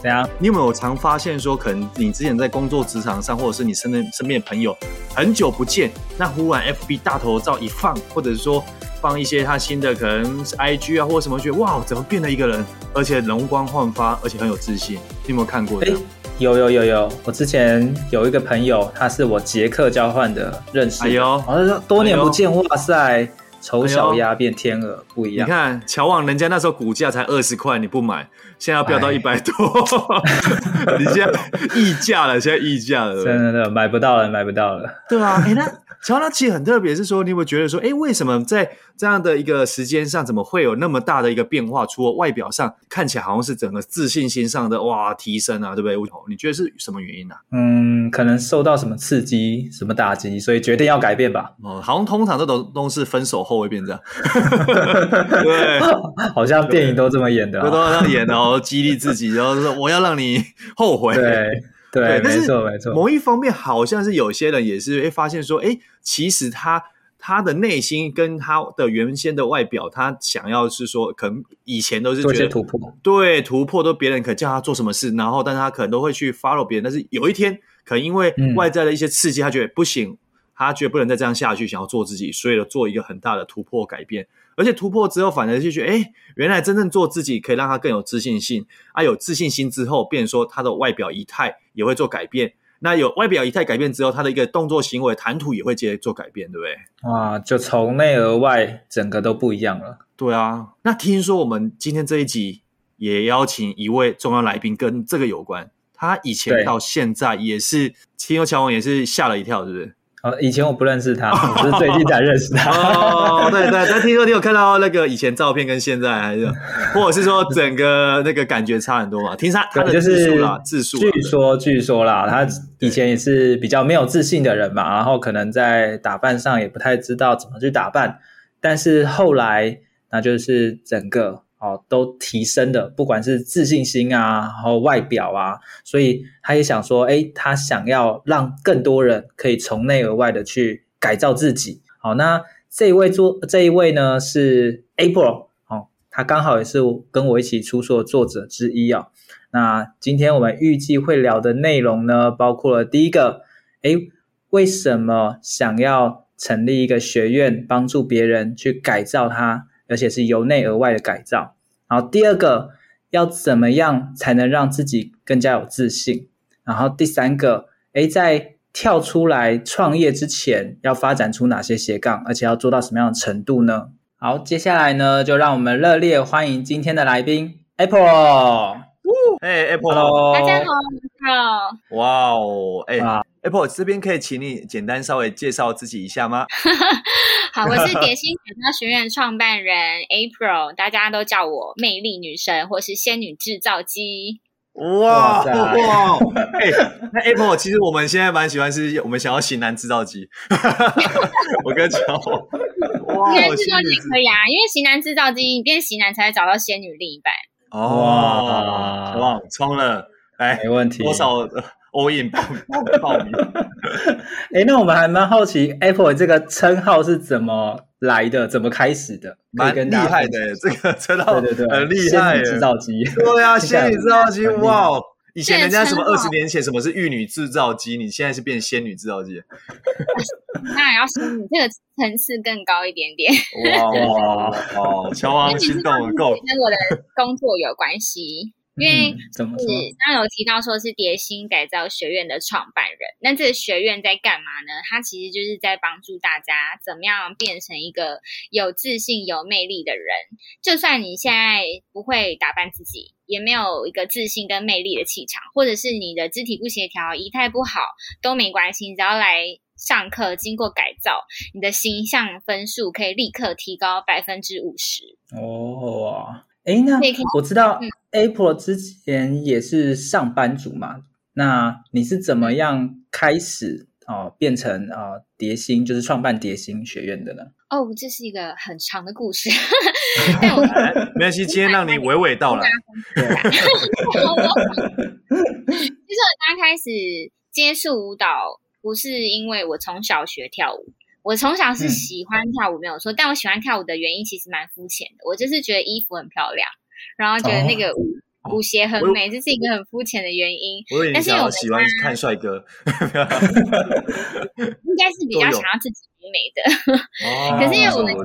怎样？你有没有常发现说，可能你之前在工作职场上，或者是你身边身边的朋友很久不见，那忽然 FB 大头照一放，或者是说放一些他新的可能是 IG 啊，或者什么，觉得哇，怎么变了一个人，而且容光焕发，而且很有自信。你有没有看过？哎，有有有有，我之前有一个朋友，他是我捷克交换的认识。哎呦，好像多年不见，哎、哇塞！丑小鸭变天鹅不一样。你看乔旺，人家那时候股价才二十块，你不买，现在要飙到一百多，你现在溢价了，现在溢价了，真的，买不到了，买不到了。对啊，哎、欸，那乔王，那其实很特别，是说你有没有觉得说，哎、欸，为什么在这样的一个时间上，怎么会有那么大的一个变化？除了外表上看起来好像是整个自信心上的哇提升啊，对不对？你觉得是什么原因呢、啊？嗯，可能受到什么刺激、什么打击，所以决定要改变吧。哦，好像通常这种都是分手后会变这样。对，好像电影都这么演的、哦，都这样演的哦，激励自己，然后说我要让你后悔。对对，对，没错没错。某一方面，好像是有些人也是会发现说，哎，其实他。他的内心跟他的原先的外表，他想要是说，可能以前都是觉得突破，对突破都别人可叫他做什么事，然后但是他可能都会去 follow 别人，但是有一天可能因为外在的一些刺激，他觉得不行，嗯、他觉得不能再这样下去，想要做自己，所以做一个很大的突破改变，而且突破之后，反而就觉得，哎，原来真正做自己可以让他更有自信心，啊，有自信心之后，变说他的外表仪态也会做改变。那有外表仪态改变之后，他的一个动作行为谈吐也会接着做改变，对不对？哇，就从内而外，整个都不一样了。对啊，那听说我们今天这一集也邀请一位重要来宾，跟这个有关。他以前到现在也是，听说乔王也是吓了一跳，是不是？哦，以前我不认识他，我是最近才认识他。哦，对对，但听说你有看到那个以前照片跟现在，还是或者是说整个那个感觉差很多嘛？听他他的字数啦，自述。据说据说啦，他以前也是比较没有自信的人嘛，然后可能在打扮上也不太知道怎么去打扮，但是后来那就是整个。哦，都提升的，不管是自信心啊，然后外表啊，所以他也想说，诶，他想要让更多人可以从内而外的去改造自己。好，那这一位作这一位呢是 April，哦，他刚好也是跟我一起出书的作者之一、哦。那今天我们预计会聊的内容呢，包括了第一个，诶，为什么想要成立一个学院，帮助别人去改造他？而且是由内而外的改造。然后第二个，要怎么样才能让自己更加有自信？然后第三个，诶，在跳出来创业之前，要发展出哪些斜杠，而且要做到什么样的程度呢？好，接下来呢，就让我们热烈欢迎今天的来宾 Apple。哎，Apple，大家好，好，哇哦，哎，Apple 这边可以请你简单稍微介绍自己一下吗？好，我是蝶心改造学院创办人 April，大家都叫我魅力女神或是仙女制造机。哇哇，哎，那 Apple 其实我们现在蛮喜欢，是我们想要型男制造机。我跟你讲，哇，型男制造机可以啊，因为型男制造机，你变型男才会找到仙女另一半。哦，哇，冲了，哎，没问题，多少 all in 报报名？哎，那我们还蛮好奇，Apple 这个称号是怎么来的，怎么开始的？蛮厉害的，这个称号对对对，很厉害，制造机，对啊，仙女制造机，哇！以前人家什么二十年前什么是玉女制造机，你现在是变仙女制造机，那也要仙女这个层次更高一点点。哇哇哦，乔王心动够，跟我的工作有关系。因为是刚刚有提到说是蝶心改造学院的创办人，那这个学院在干嘛呢？它其实就是在帮助大家怎么样变成一个有自信、有魅力的人。就算你现在不会打扮自己，也没有一个自信跟魅力的气场，或者是你的肢体不协调、仪态不好都没关系，只要来上课，经过改造，你的形象分数可以立刻提高百分之五十。哦。哎，那我知道 April 之前也是上班族嘛，那你是怎么样开始哦变成啊蝶星，就是创办蝶星学院的呢？哦，这是一个很长的故事。我 没关系，今天让你娓娓道来。其实我刚开始接触舞蹈，不是因为我从小学跳舞，我从小是喜欢跳舞没有错，嗯、但我喜欢跳舞的原因其实蛮肤浅的，我就是觉得衣服很漂亮，然后觉得那个舞。哦舞鞋很美，这是一个很肤浅的原因。但是我喜欢看帅哥，应该是比较想要自己美美的。可是因为我们家家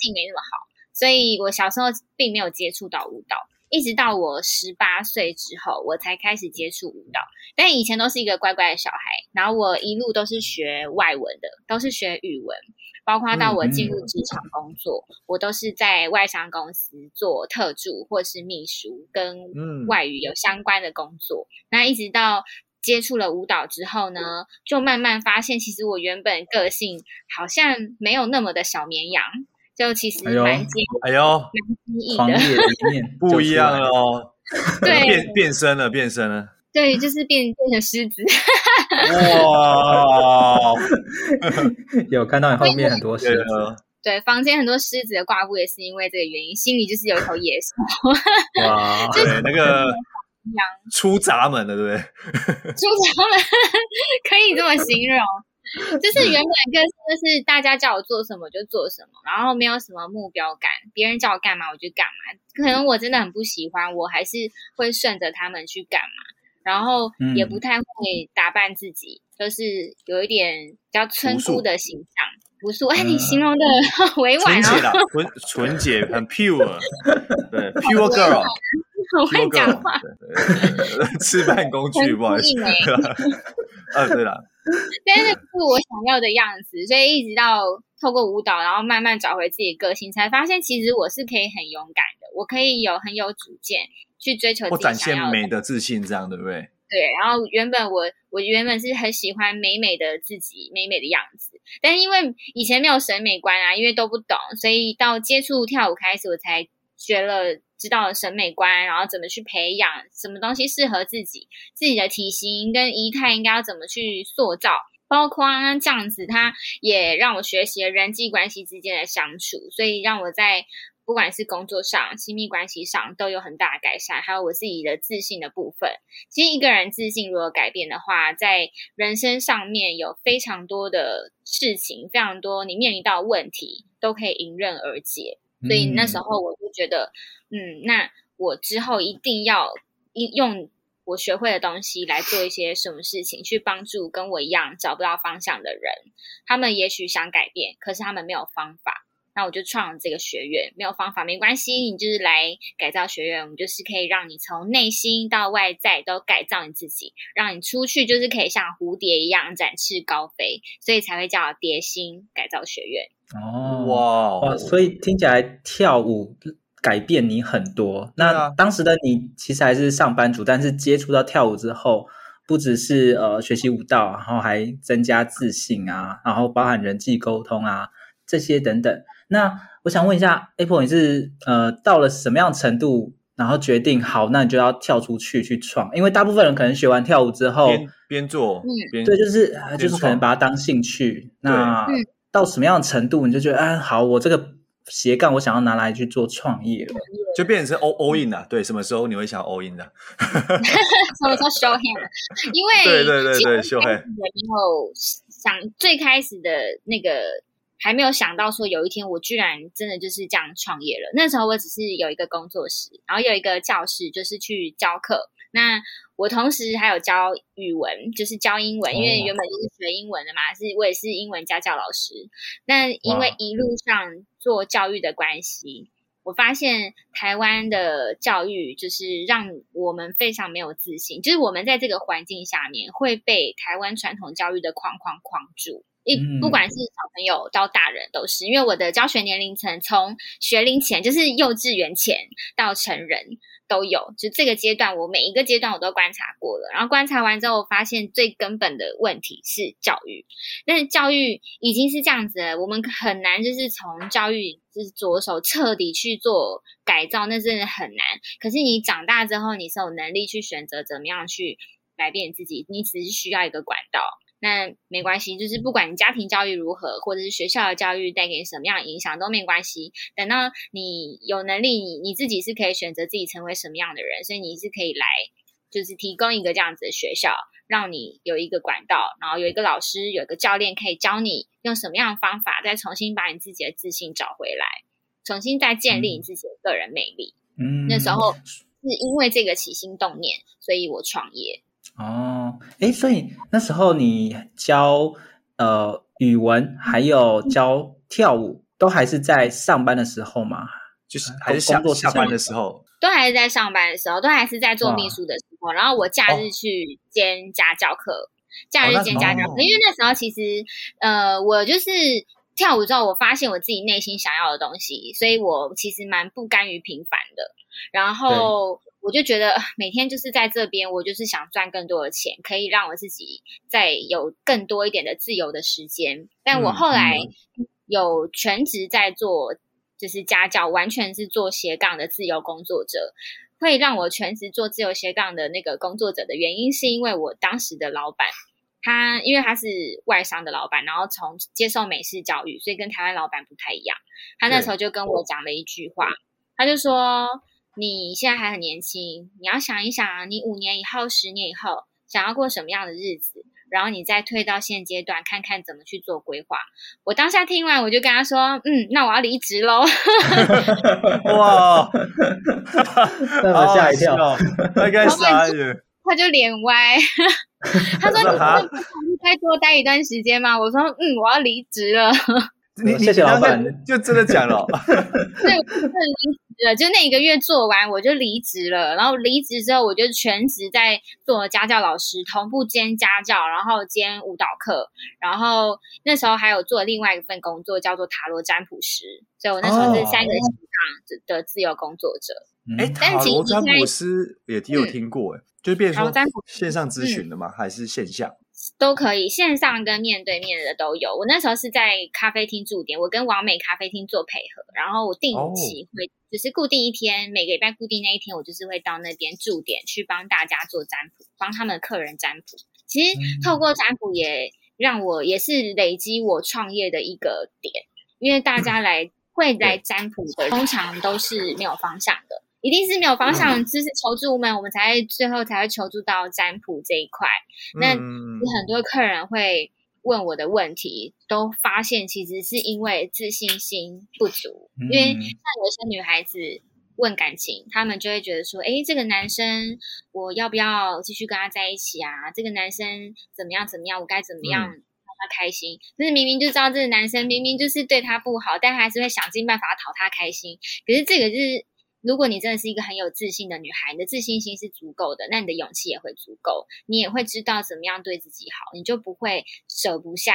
境没那么好，所以我小时候并没有接触到舞蹈，一直到我十八岁之后，我才开始接触舞蹈。但以前都是一个乖乖的小孩，然后我一路都是学外文的，都是学语文。包括到我进入职场工作，我都是在外商公司做特助或是秘书，跟外语有相关的工作。嗯、那一直到接触了舞蹈之后呢，就慢慢发现，其实我原本个性好像没有那么的小绵羊，就其实蛮坚，哎呦，蛮坚毅的，不一样了哦，对，变变身了，变身了。对，就是变变成狮子。哇！有看到你后面很多狮子。对，房间很多狮子的挂布也是因为这个原因，心里就是有一头野兽。哇！对，那个出闸门了，对不对？出闸门可以这么形容，就是原本个性就是大家叫我做什么就做什么，然后没有什么目标感，别人叫我干嘛我就干嘛。可能我真的很不喜欢，我还是会顺着他们去干嘛。然后也不太会打扮自己，就、嗯、是有一点比较村姑的形象，朴素。哎，你形容的委婉哦，纯纯洁，很 pure，对，pure girl，很会讲话，吃饭工具，不好意思，啊，对了，但是不是我想要的样子，所以一直到透过舞蹈，然后慢慢找回自己的个性，才发现其实我是可以很勇敢的，我可以有很有主见。去追求展现美的自信，这样对不对？对。然后原本我我原本是很喜欢美美的自己，美美的样子。但是因为以前没有审美观啊，因为都不懂，所以到接触跳舞开始，我才学了，知道了审美观，然后怎么去培养什么东西适合自己，自己的体型跟仪态应该要怎么去塑造，包括这样子，它也让我学习了人际关系之间的相处，所以让我在。不管是工作上、亲密关系上都有很大的改善，还有我自己的自信的部分。其实一个人自信如果改变的话，在人生上面有非常多的事情，非常多你面临到问题都可以迎刃而解。所以那时候我就觉得，嗯，嗯，那我之后一定要用我学会的东西来做一些什么事情，去帮助跟我一样找不到方向的人。他们也许想改变，可是他们没有方法。那我就创了这个学院，没有方法没关系，你就是来改造学院，我们就是可以让你从内心到外在都改造你自己，让你出去就是可以像蝴蝶一样展翅高飞，所以才会叫蝶心改造学院。哦，哇哇，所以听起来跳舞改变你很多。那当时的你其实还是上班族，但是接触到跳舞之后，不只是呃学习舞蹈，然后还增加自信啊，然后包含人际沟通啊这些等等。那我想问一下，Apple，你是呃到了什么样程度，然后决定好，那你就要跳出去去创？因为大部分人可能学完跳舞之后，边边做，边对，就是就是可能把它当兴趣。那到什么样的程度，你就觉得，哎，好，我这个斜杠，我想要拿来去做创业了，就变成是 all all in 了。对，什么时候你会想 all in 的？什么时候 show him？因为对对对对，show him。然后想最开始的那个。还没有想到说有一天我居然真的就是这样创业了。那时候我只是有一个工作室，然后有一个教室，就是去教课。那我同时还有教语文，就是教英文，因为原本就是学英文的嘛，是我也是英文家教老师。那因为一路上做教育的关系，我发现台湾的教育就是让我们非常没有自信，就是我们在这个环境下面会被台湾传统教育的框框框住。一不管是小朋友到大人都是，因为我的教学年龄层从学龄前就是幼稚园前到成人都有，就这个阶段我每一个阶段我都观察过了，然后观察完之后我发现最根本的问题是教育，但是教育已经是这样子了，我们很难就是从教育就是着手彻底去做改造，那真的很难。可是你长大之后你是有能力去选择怎么样去。改变自己，你只是需要一个管道。那没关系，就是不管你家庭教育如何，或者是学校的教育带给你什么样的影响都没关系。等到你有能力，你你自己是可以选择自己成为什么样的人，所以你是可以来，就是提供一个这样子的学校，让你有一个管道，然后有一个老师，有一个教练可以教你用什么样的方法，再重新把你自己的自信找回来，重新再建立你自己的个人魅力。嗯，那时候是因为这个起心动念，所以我创业。哦，哎，所以那时候你教呃语文，还有教跳舞，都还是在上班的时候吗？就是还是下下班的时候，都还是在上班的时候，都还是在做秘书的时候。然后我假日去兼家教课，哦、假日兼家教课，哦、因为那时候其实呃，我就是跳舞之后，我发现我自己内心想要的东西，所以我其实蛮不甘于平凡的。然后。我就觉得每天就是在这边，我就是想赚更多的钱，可以让我自己再有更多一点的自由的时间。但我后来有全职在做，就是家教，完全是做斜杠的自由工作者。会让我全职做自由斜杠的那个工作者的原因，是因为我当时的老板，他因为他是外商的老板，然后从接受美式教育，所以跟台湾老板不太一样。他那时候就跟我讲了一句话，他就说。你现在还很年轻，你要想一想啊，你五年以后、十年以后想要过什么样的日子，然后你再退到现阶段，看看怎么去做规划。我当下听完，我就跟他说：“嗯，那我要离职喽。”哇，吓一跳，大概啥他就脸歪，他说：“你不能再多待一段时间吗？”我说：“嗯，我要离职了。”你谢谢老板，就真的讲了。对，我就离职了，就那一个月做完，我就离职了。然后离职之后，我就全职在做家教老师，同步兼家教，然后兼舞蹈课。然后那时候还有做另外一份工作，叫做塔罗占卜师。所以我那时候是三个线上的自由工作者。哎、哦，塔罗占卜师也有听过，哎、嗯，就是变成说线上咨询的吗？嗯、还是线下？都可以，线上跟面对面的都有。我那时候是在咖啡厅驻点，我跟完美咖啡厅做配合，然后我定期会，只、哦、是固定一天，每个礼拜固定那一天，我就是会到那边驻点去帮大家做占卜，帮他们客人占卜。其实透过占卜也让我也是累积我创业的一个点，因为大 家来会来占卜的，通常都是没有方向的。一定是没有方向，就是求助无门，我们才最后才会求助到占卜这一块。那很多客人会问我的问题，都发现其实是因为自信心不足。因为像有些女孩子问感情，她们就会觉得说：“哎，这个男生我要不要继续跟他在一起啊？这个男生怎么样怎么样？我该怎么样让他开心？”就是明明就知道这个男生明明就是对他不好，但还是会想尽办法讨他开心。可是这个就是。如果你真的是一个很有自信的女孩，你的自信心是足够的，那你的勇气也会足够，你也会知道怎么样对自己好，你就不会舍不下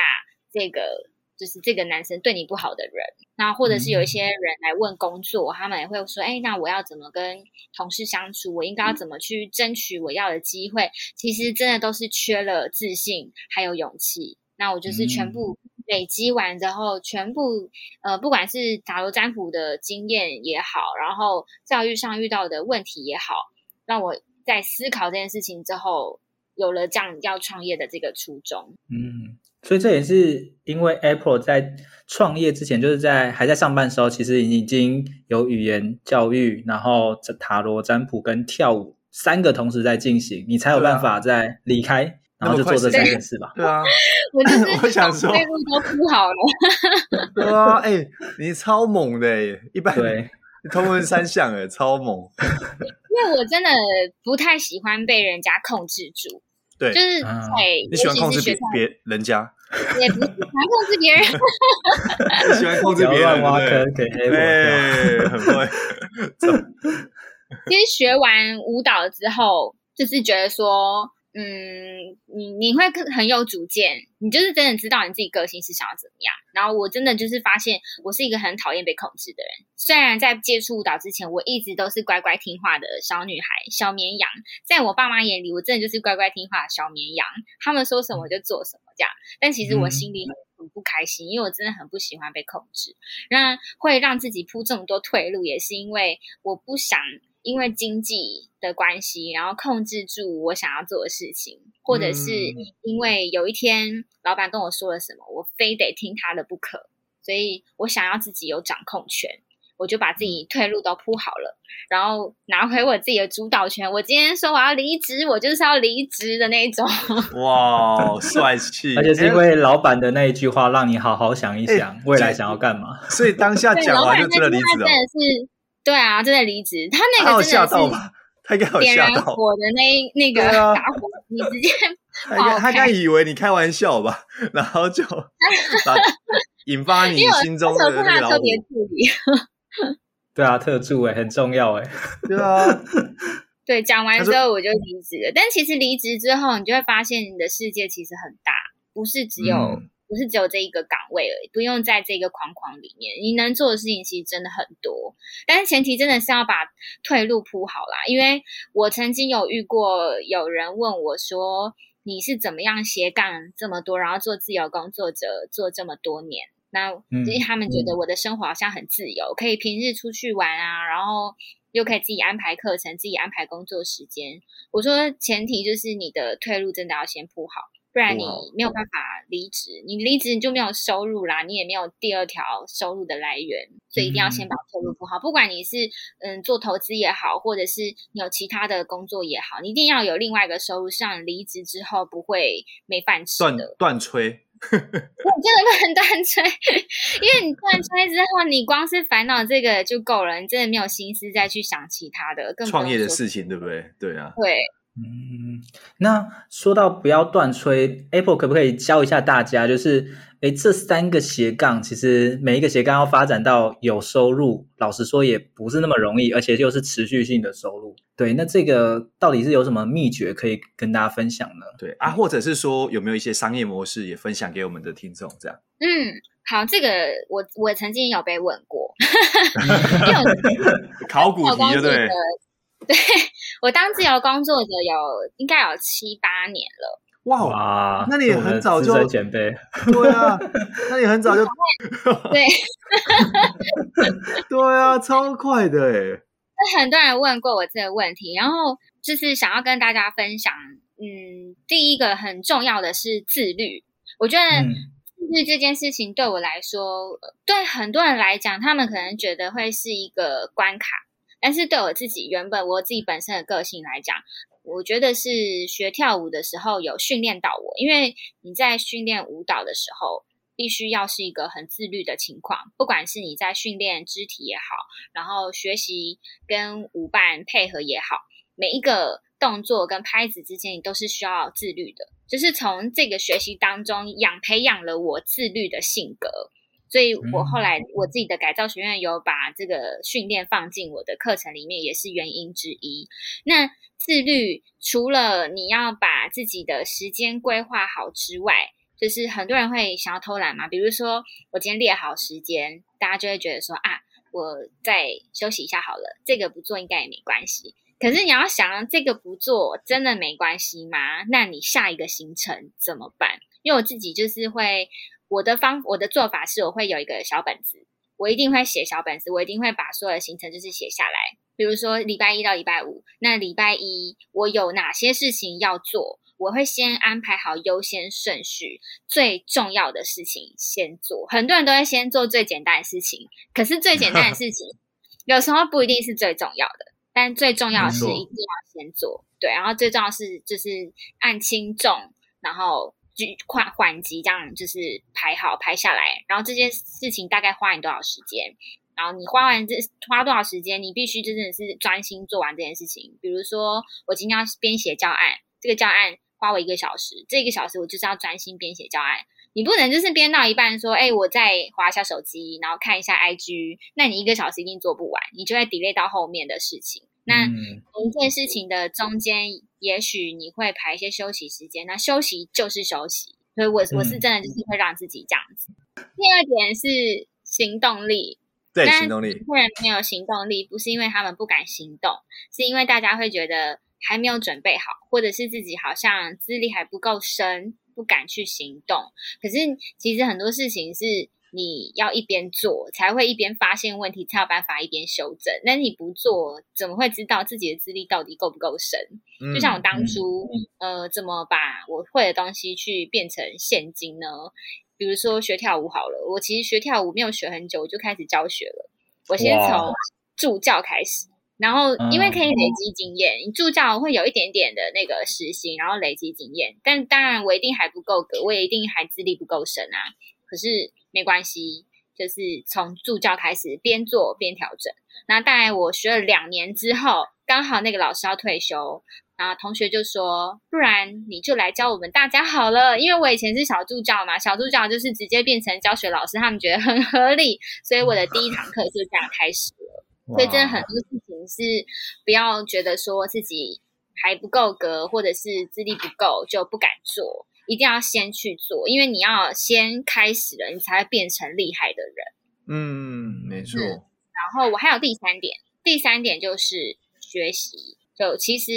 这个，就是这个男生对你不好的人。那或者是有一些人来问工作，他们也会说：“哎，那我要怎么跟同事相处？我应该要怎么去争取我要的机会？”其实真的都是缺了自信还有勇气。那我就是全部。累积完之后，全部呃，不管是塔罗占卜的经验也好，然后教育上遇到的问题也好，让我在思考这件事情之后，有了这样要创业的这个初衷。嗯，所以这也是因为 Apple 在创业之前，就是在还在上班的时候，其实已经有语言教育，然后塔罗占卜跟跳舞三个同时在进行，你才有办法在离开。然后就做这三件事吧。对啊，我就是 我想说，内部都铺好了。对啊，哎、欸，你超猛的哎，一般对，同文三项哎，超猛。因为我真的不太喜欢被人家控制住。对，就是在你喜欢控制别别人家，也不喜欢控制别人。你喜欢控制别人，挖坑给黑对，很会。其实学完舞蹈之后，就是觉得说。嗯，你你会很有主见，你就是真的知道你自己个性是想要怎么样。然后我真的就是发现，我是一个很讨厌被控制的人。虽然在接触舞蹈之前，我一直都是乖乖听话的小女孩、小绵羊，在我爸妈眼里，我真的就是乖乖听话的小绵羊。他们说什么我就做什么这样。但其实我心里很不开心，因为我真的很不喜欢被控制。那会让自己铺这么多退路，也是因为我不想因为经济的关系，然后控制住我想要做的事情，或者是因为有一天老板跟我说了什么，我非得听他的不可，所以我想要自己有掌控权。我就把自己退路都铺好了，然后拿回我自己的主导权。我今天说我要离职，我就是要离职的那种。哇，帅气！而且是因为老板的那一句话，让你好好想一想、欸、未来想要干嘛。所以当下讲完就真的离职了。真的是，对啊，正在离职。他那个真的是 他应该有吓到火的那 那个打火机，你直接 他他该以为你开玩笑吧，然后就引发你心中的那个老虎。对啊，特助哎，很重要哎。对啊，对，讲完之后我就离职了。但其实离职之后，你就会发现你的世界其实很大，不是只有、嗯、不是只有这一个岗位而已，不用在这个框框里面，你能做的事情其实真的很多。但是前提真的是要把退路铺好啦，因为我曾经有遇过有人问我说：“你是怎么样斜杠这么多，然后做自由工作者做这么多年？”那因为他们觉得我的生活好像很自由，嗯、可以平日出去玩啊，然后又可以自己安排课程，自己安排工作时间。我说前提就是你的退路真的要先铺好，不然你没有办法离职。你离职你就没有收入啦，你也没有第二条收入的来源，所以一定要先把收入铺好。嗯、不管你是嗯做投资也好，或者是你有其他的工作也好，你一定要有另外一个收入，让离职之后不会没饭吃的。断断炊。我真的不能断炊，因为你断炊之后，你光是烦恼这个就够了，你真的没有心思再去想其他的更创业的事情，对不对？对啊，对，嗯，那说到不要断吹，Apple 可不可以教一下大家，就是？哎，这三个斜杠，其实每一个斜杠要发展到有收入，老实说也不是那么容易，而且又是持续性的收入。对，那这个到底是有什么秘诀可以跟大家分享呢？对啊，或者是说有没有一些商业模式也分享给我们的听众？这样。嗯，好，这个我我曾经有被问过，考古题对对？对，我当自由工作者有应该有七八年了。哇，哇，那你很早就前辈，对啊，那你很早就对，对啊，超快的哎。那很多人问过我这个问题，然后就是想要跟大家分享，嗯，第一个很重要的是自律。我觉得自律这件事情对我来说，嗯、对很多人来讲，他们可能觉得会是一个关卡，但是对我自己原本我自己本身的个性来讲。我觉得是学跳舞的时候有训练到我，因为你在训练舞蹈的时候，必须要是一个很自律的情况，不管是你在训练肢体也好，然后学习跟舞伴配合也好，每一个动作跟拍子之间，你都是需要自律的。就是从这个学习当中养培养了我自律的性格，所以我后来我自己的改造学院有把这个训练放进我的课程里面，也是原因之一。那自律除了你要把自己的时间规划好之外，就是很多人会想要偷懒嘛。比如说，我今天列好时间，大家就会觉得说啊，我再休息一下好了，这个不做应该也没关系。可是你要想，这个不做真的没关系吗？那你下一个行程怎么办？因为我自己就是会，我的方我的做法是，我会有一个小本子，我一定会写小本子，我一定会把所有的行程就是写下来。比如说礼拜一到礼拜五，那礼拜一我有哪些事情要做？我会先安排好优先顺序，最重要的事情先做。很多人都会先做最简单的事情，可是最简单的事情 有时候不一定是最重要的，但最重要的是一定要先做。对，然后最重要的是就是按轻重，然后缓缓急这样就是排好排下来，然后这件事情大概花你多少时间？然后你花完这花多少时间？你必须真的是专心做完这件事情。比如说，我今天要编写教案，这个教案花我一个小时，这个小时我就是要专心编写教案。你不能就是编到一半说，哎，我再滑一下手机，然后看一下 IG，那你一个小时一定做不完，你就会 delay 到后面的事情。那一件事情的中间，也许你会排一些休息时间，那休息就是休息。所以我我是真的就是会让自己这样子。第二点是行动力。对，行动力。突然没有行动力，不是因为他们不敢行动，是因为大家会觉得还没有准备好，或者是自己好像资历还不够深，不敢去行动。可是其实很多事情是你要一边做，才会一边发现问题，才有办法一边修正。那你不做，怎么会知道自己的资历到底够不够深？嗯、就像我当初，嗯、呃，怎么把我会的东西去变成现金呢？比如说学跳舞好了，我其实学跳舞没有学很久，我就开始教学了。我先从助教开始，然后因为可以累积经验，你助教会有一点点的那个实薪，然后累积经验。但当然，我一定还不够格，我也一定还资历不够深啊。可是没关系，就是从助教开始，边做边调整。那大概我学了两年之后，刚好那个老师要退休，然后同学就说：“不然你就来教我们大家好了。”因为我以前是小助教嘛，小助教就是直接变成教学老师，他们觉得很合理，所以我的第一堂课就这样开始了。所以真的很多事情是不要觉得说自己还不够格，或者是资历不够就不敢做。一定要先去做，因为你要先开始了，你才会变成厉害的人。嗯，没错。然后我还有第三点，第三点就是学习。就其实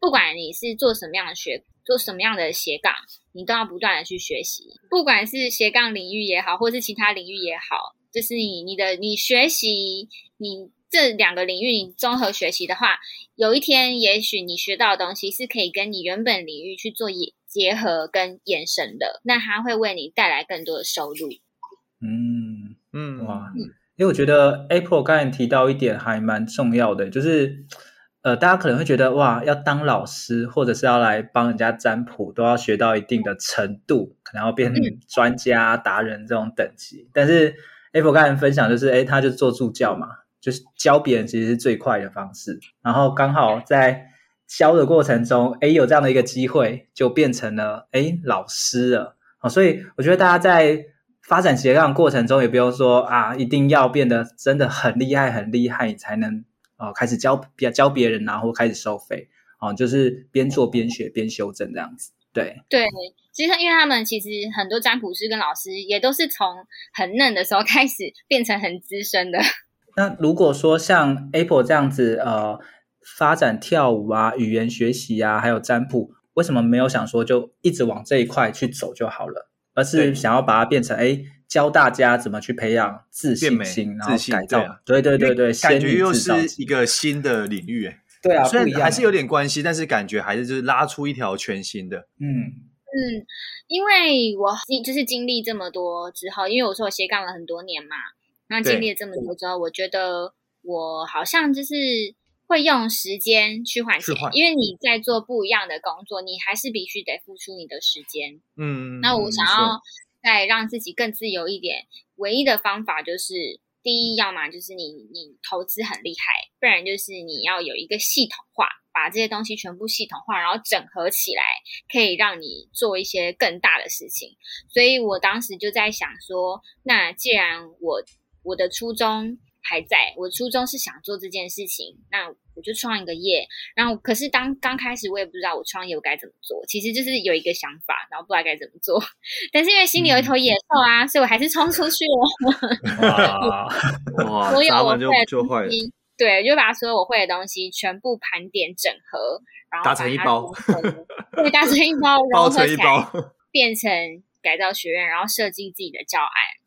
不管你是做什么样的学，做什么样的斜杠，你都要不断的去学习。不管是斜杠领域也好，或是其他领域也好，就是你你的你学习你。这两个领域你综合学习的话，有一天也许你学到的东西是可以跟你原本领域去做结合跟延伸的，那它会为你带来更多的收入。嗯嗯哇，因为我觉得 April 刚才提到一点还蛮重要的，就是呃，大家可能会觉得哇，要当老师或者是要来帮人家占卜，都要学到一定的程度，可能要变成专家达人这种等级。但是 April 刚才分享就是，哎，他就做助教嘛。就是教别人其实是最快的方式，然后刚好在教的过程中，哎，有这样的一个机会，就变成了哎老师了。好，所以我觉得大家在发展斜杠过程中，也不用说啊，一定要变得真的很厉害、很厉害，你才能哦开始教别教别人，然后开始收费。哦，就是边做边学边修正这样子。对对，其实因为他们其实很多占卜师跟老师也都是从很嫩的时候开始变成很资深的。那如果说像 Apple 这样子，呃，发展跳舞啊、语言学习啊，还有占卜，为什么没有想说就一直往这一块去走就好了，而是想要把它变成，哎，教大家怎么去培养自信心，然后改造，对对对对，感觉又是一个新的领域，哎，对啊，虽然还是有点关系，但是感觉还是就是拉出一条全新的，嗯。嗯，因为我就是经历这么多之后，因为我说我斜杠了很多年嘛。那经历了这么多之后，我觉得我好像就是会用时间去换钱，因为你在做不一样的工作，你还是必须得付出你的时间。嗯，那我想要再让自己更自由一点，唯一的方法就是，第一，要么就是你你投资很厉害，不然就是你要有一个系统化，把这些东西全部系统化，然后整合起来，可以让你做一些更大的事情。所以我当时就在想说，那既然我我的初衷还在，我初衷是想做这件事情，那我就创一个业。然后，可是当刚开始，我也不知道我创业我该怎么做，其实就是有一个想法，然后不知道该怎么做。但是因为心里有一头野兽啊，嗯、所以我还是冲出去了。哇，所有我会的东西，对，就把所有我会的东西全部盘点整合，然后打成一包，对，打成一包，包成一包，变成改造学院，然后设计自己的教案。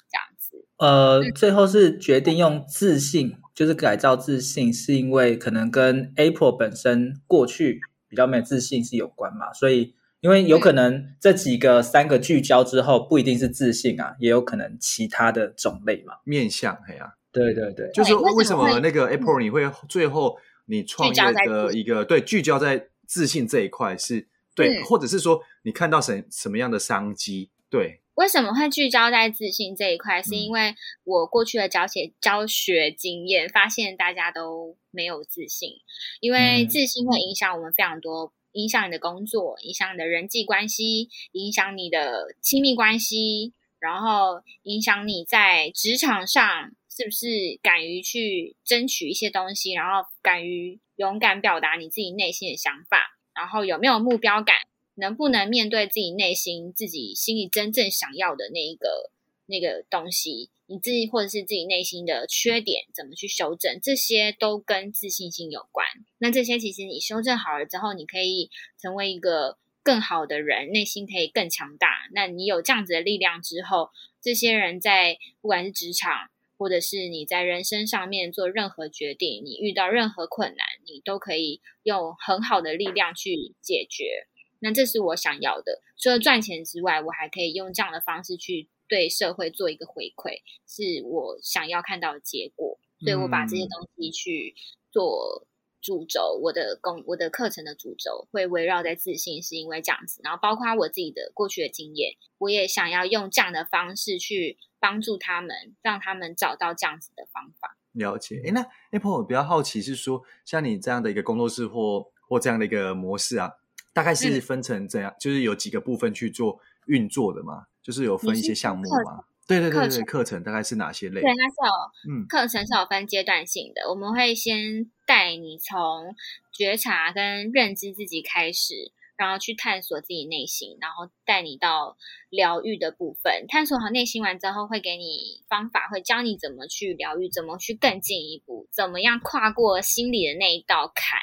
呃，最后是决定用自信，就是改造自信，是因为可能跟 Apple 本身过去比较没有自信是有关嘛？所以，因为有可能这几个三个聚焦之后，不一定是自信啊，也有可能其他的种类嘛，面向，嘿呀、啊，对对对，就是为什么那个 Apple 你会最后你创业的一个对聚焦在自信这一块是对，或者是说你看到什什么样的商机？对。为什么会聚焦在自信这一块？是因为我过去的教学教学经验发现大家都没有自信，因为自信会影响我们非常多，影响你的工作，影响你的人际关系，影响你的亲密关系，然后影响你在职场上是不是敢于去争取一些东西，然后敢于勇敢表达你自己内心的想法，然后有没有目标感。能不能面对自己内心、自己心里真正想要的那一个那个东西？你自己或者是自己内心的缺点，怎么去修正？这些都跟自信心有关。那这些其实你修正好了之后，你可以成为一个更好的人，内心可以更强大。那你有这样子的力量之后，这些人在不管是职场，或者是你在人生上面做任何决定，你遇到任何困难，你都可以用很好的力量去解决。那这是我想要的。除了赚钱之外，我还可以用这样的方式去对社会做一个回馈，是我想要看到的结果。所以我把这些东西去做主轴，我的工，我的课程的主轴会围绕在自信，是因为这样子。然后包括我自己的过去的经验，我也想要用这样的方式去帮助他们，让他们找到这样子的方法。了解。诶，那 Apple 我比较好奇是说，像你这样的一个工作室或或这样的一个模式啊，大概是分成这样，嗯、就是有几个部分去做运作的嘛？就是有分一些项目嘛？对对对对，课程，大概是哪些类？对，它是有，嗯，课程是有分阶段性的。嗯、我们会先带你从觉察跟认知自己开始，然后去探索自己内心，然后带你到疗愈的部分。探索好内心完之后，会给你方法，会教你怎么去疗愈，怎么去更进一步，怎么样跨过心里的那一道坎。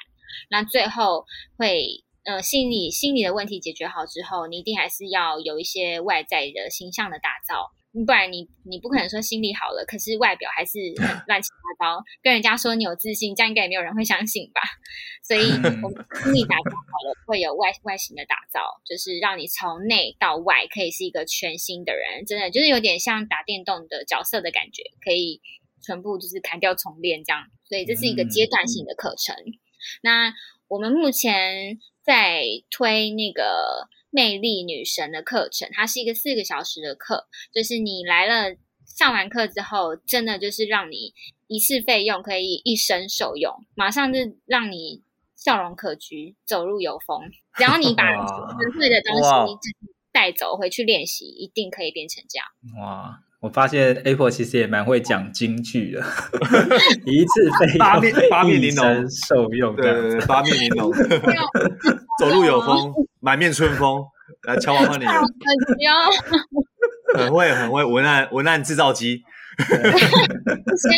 那最后会，呃，心理心理的问题解决好之后，你一定还是要有一些外在的形象的打造。不然你你不可能说心理好了，可是外表还是很乱七八糟，跟人家说你有自信，这样应该也没有人会相信吧？所以，我们心理打造好了，会有外外形的打造，就是让你从内到外可以是一个全新的人，真的就是有点像打电动的角色的感觉，可以全部就是砍掉重练这样。所以这是一个阶段性的课程。那我们目前在推那个。魅力女神的课程，它是一个四个小时的课，就是你来了上完课之后，真的就是让你一次费用可以一生受用，马上就让你笑容可掬，走路有风。只要你把学会的东西带走回去练习，一定可以变成这样。哇！我发现 Apple 其实也蛮会讲京剧的，一次费用八面八面玲珑受用，对对对，八面玲珑，走路有风，满面春风，来敲碗换你，很会很会文案文案制造机，仙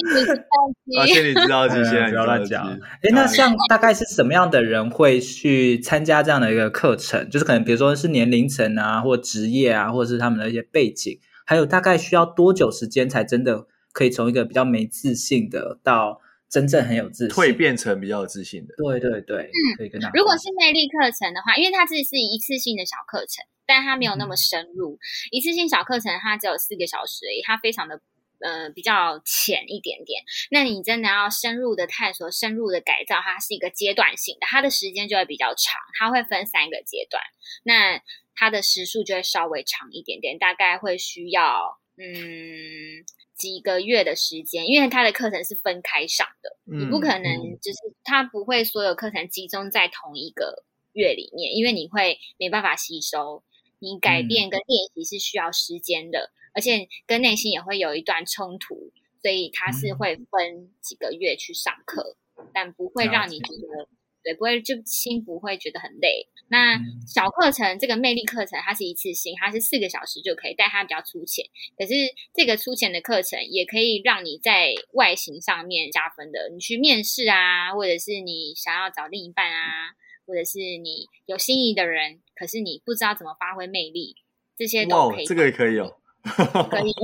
女制造机啊，仙女制造机，现在不要乱讲。哎，那像大概是什么样的人会去参加这样的一个课程？就是可能比如说是年龄层啊，或职业啊，或者是他们的一些背景。还有大概需要多久时间才真的可以从一个比较没自信的到真正很有自信，蜕变成比较有自信的？对对对，嗯，可以跟他。如果是魅力课程的话，因为它只是一次性的小课程，但它没有那么深入。嗯、一次性小课程它只有四个小时而已，它非常的呃比较浅一点点。那你真的要深入的探索、深入的改造，它是一个阶段性的，它的时间就会比较长，它会分三个阶段。那它的时数就会稍微长一点点，大概会需要嗯几个月的时间，因为它的课程是分开上的，嗯、你不可能就是它不会所有课程集中在同一个月里面，因为你会没办法吸收，你改变跟练习是需要时间的，嗯、而且跟内心也会有一段冲突，所以它是会分几个月去上课，嗯、但不会让你觉得。对，不会就心不会觉得很累。那小课程这个魅力课程，它是一次性，它是四个小时就可以，但它比较粗浅。可是这个粗浅的课程也可以让你在外形上面加分的。你去面试啊，或者是你想要找另一半啊，或者是你有心仪的人，可是你不知道怎么发挥魅力，这些都可以。这个也可以哦。可以，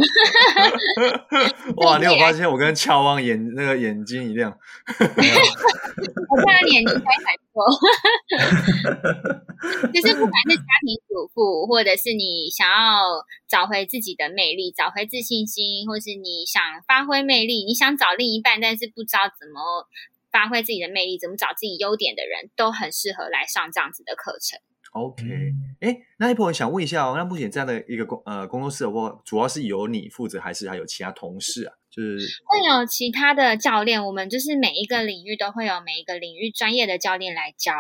哇！你有发现我跟乔王眼那个眼睛一亮？我看到眼睛开闪过。就是不管是家庭主妇，或者是你想要找回自己的魅力，找回自信心，或是你想发挥魅力，你想找另一半，但是不知道怎么发挥自己的魅力，怎么找自己优点的人，都很适合来上这样子的课程。OK，哎，那 Apple 我想问一下哦，那目前这样的一个工呃工作室的话，主要是由你负责，还是还有其他同事啊？就是会有其他的教练，我们就是每一个领域都会有每一个领域专业的教练来教。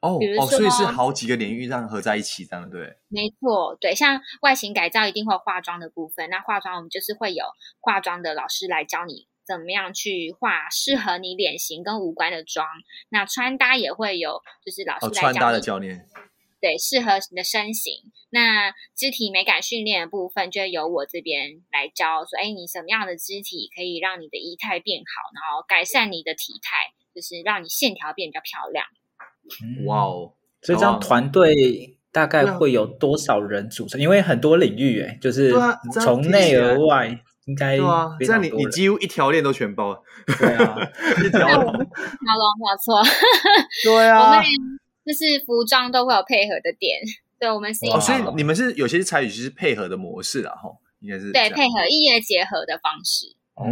哦，哦，所以是好几个领域这样合在一起，这样对？没错，对，像外形改造一定会有化妆的部分，那化妆我们就是会有化妆的老师来教你怎么样去画适合你脸型跟五官的妆。那穿搭也会有，就是老师来教、哦、穿搭的教练。对，适合你的身形。那肢体美感训练的部分，就由我这边来教，说，哎，你什么样的肢体可以让你的仪态变好，然后改善你的体态，就是让你线条变比较漂亮。哇哦！所以这样团队大概会有多少人组成？因为很多领域，哎，就是从内而外，应该对啊，这样你你几乎一条链都全包了。对啊，一条龙，条龙没有错。对啊，我们就是服装都会有配合的点。对，我们是哦，所以你们是有些是采取是配合的模式啊，哈，应该是对配合异业结合的方式。哦，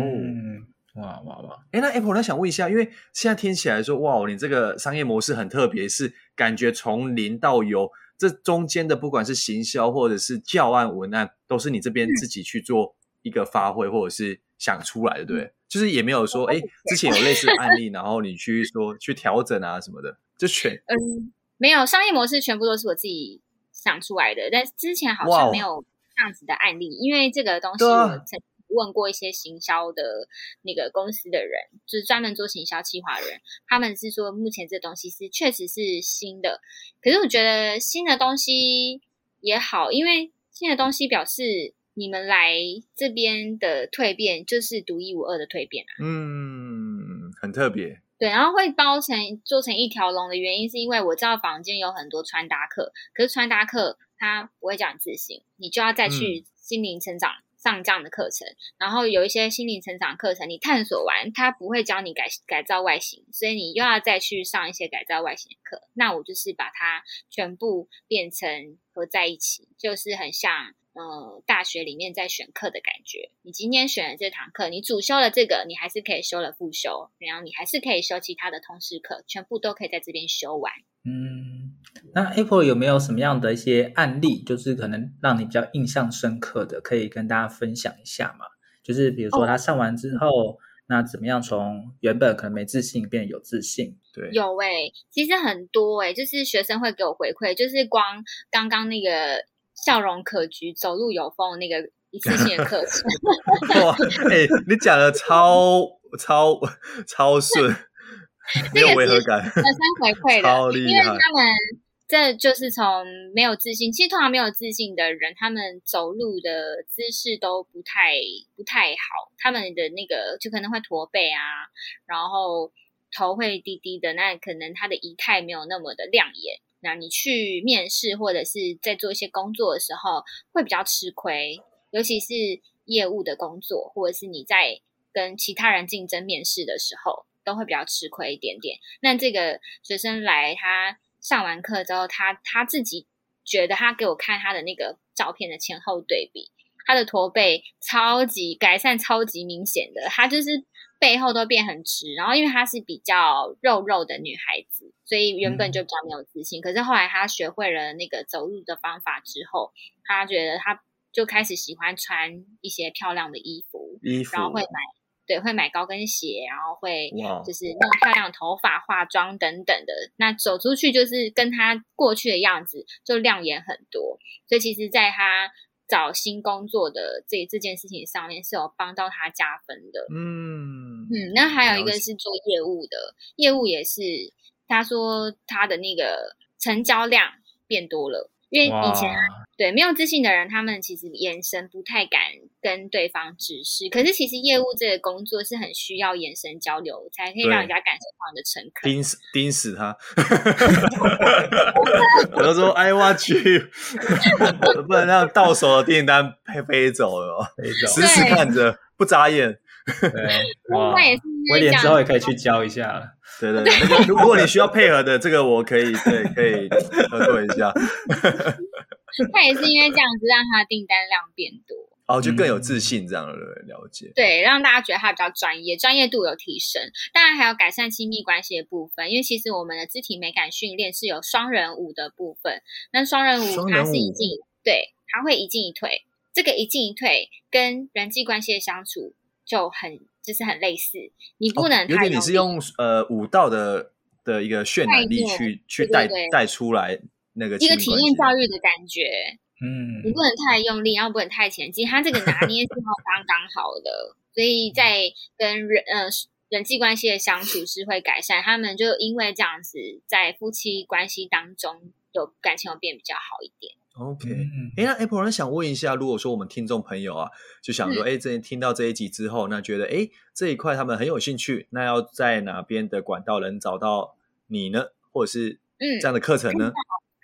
哇哇哇！哎，那 Apple，那想问一下，因为现在听起来说，哇，你这个商业模式很特别，是感觉从零到有，这中间的不管是行销或者是教案文案，都是你这边自己去做一个发挥，或者是想出来的，对不对？就是也没有说，哎，之前有类似的 案例，然后你去说去调整啊什么的，就全嗯，没有商业模式，全部都是我自己。想出来的，但之前好像没有这样子的案例因为这个东西我曾经问过一些行销的那个公司的人，就是专门做行销企划的人，他们是说目前这东西是确实是新的，可是我觉得新的东西也好，因为新的东西表示你们来这边的蜕变就是独一无二的蜕变啊，嗯，很特别。对，然后会包成做成一条龙的原因，是因为我知道房间有很多穿搭课，可是穿搭课它不会教你自信，你就要再去心灵成长上这样的课程。嗯、然后有一些心灵成长课程，你探索完，它不会教你改改造外形，所以你又要再去上一些改造外形的课。那我就是把它全部变成合在一起，就是很像。呃，大学里面在选课的感觉。你今天选了这堂课，你主修了这个，你还是可以修了复修，然后你还是可以修其他的通识课，全部都可以在这边修完。嗯，那 April 有没有什么样的一些案例，就是可能让你比较印象深刻的，可以跟大家分享一下嘛？就是比如说他上完之后，哦、那怎么样从原本可能没自信变有自信？对，有诶、欸，其实很多诶、欸，就是学生会给我回馈，就是光刚刚那个。笑容可掬，走路有风，那个一次性的 课程。哇，哎、欸，你讲的超超超顺，没有违和感。很生回馈的，超厉害，因为他们这就是从没有自信，其实通常没有自信的人，他们走路的姿势都不太不太好，他们的那个就可能会驼背啊，然后头会低低的，那可能他的仪态没有那么的亮眼。那你去面试或者是在做一些工作的时候，会比较吃亏，尤其是业务的工作，或者是你在跟其他人竞争面试的时候，都会比较吃亏一点点。那这个学生来，他上完课之后，他他自己觉得，他给我看他的那个照片的前后对比，他的驼背超级改善，超级明显的，他就是。背后都变很直，然后因为她是比较肉肉的女孩子，所以原本就比较没有自信。嗯、可是后来她学会了那个走路的方法之后，她觉得她就开始喜欢穿一些漂亮的衣服，衣服，然后会买，对，会买高跟鞋，然后会就是弄漂亮头发、化妆等等的。那走出去就是跟她过去的样子就亮眼很多。所以其实，在她。找新工作的这这件事情上面是有帮到他加分的，嗯。嗯，那还有一个是做业务的，业务也是，他说他的那个成交量变多了。因为以前对没有自信的人，他们其实眼神不太敢跟对方直视。可是其实业务这个工作是很需要眼神交流，才可以让人家感受到你的诚恳。盯死盯死他！我都说 I want you，不能让到手的订单飞飞走了，飞走，死死看着不眨眼。对，哇，也是威廉之后也可以去教一下了。对对对，如果你需要配合的，这个我可以对可以合作一下。他也是因为这样子让他的订单量变多，哦，就更有自信这样的了解。对，让大家觉得他比较专业，专业度有提升。当然还有改善亲密关系的部分，因为其实我们的肢体美感训练是有双人舞的部分。那双人舞它是一进，对，它会一进一退。这个一进一退跟人际关系的相处就很就是很类似，你不能有点你是用呃武道的的一个渲染力去去带带出来那个一个体验教育的感觉，嗯，你不能太用力，然后不能太前进，它这个拿捏是刚刚好的，所以在跟人呃人际关系的相处是会改善，他们就因为这样子在夫妻关系当中有感情有变比较好一点。OK，哎，那 Apple 人想问一下，如果说我们听众朋友啊，就想说，哎、嗯，这听到这一集之后，那觉得，哎，这一块他们很有兴趣，那要在哪边的管道能找到你呢？或者是这样的课程呢？嗯、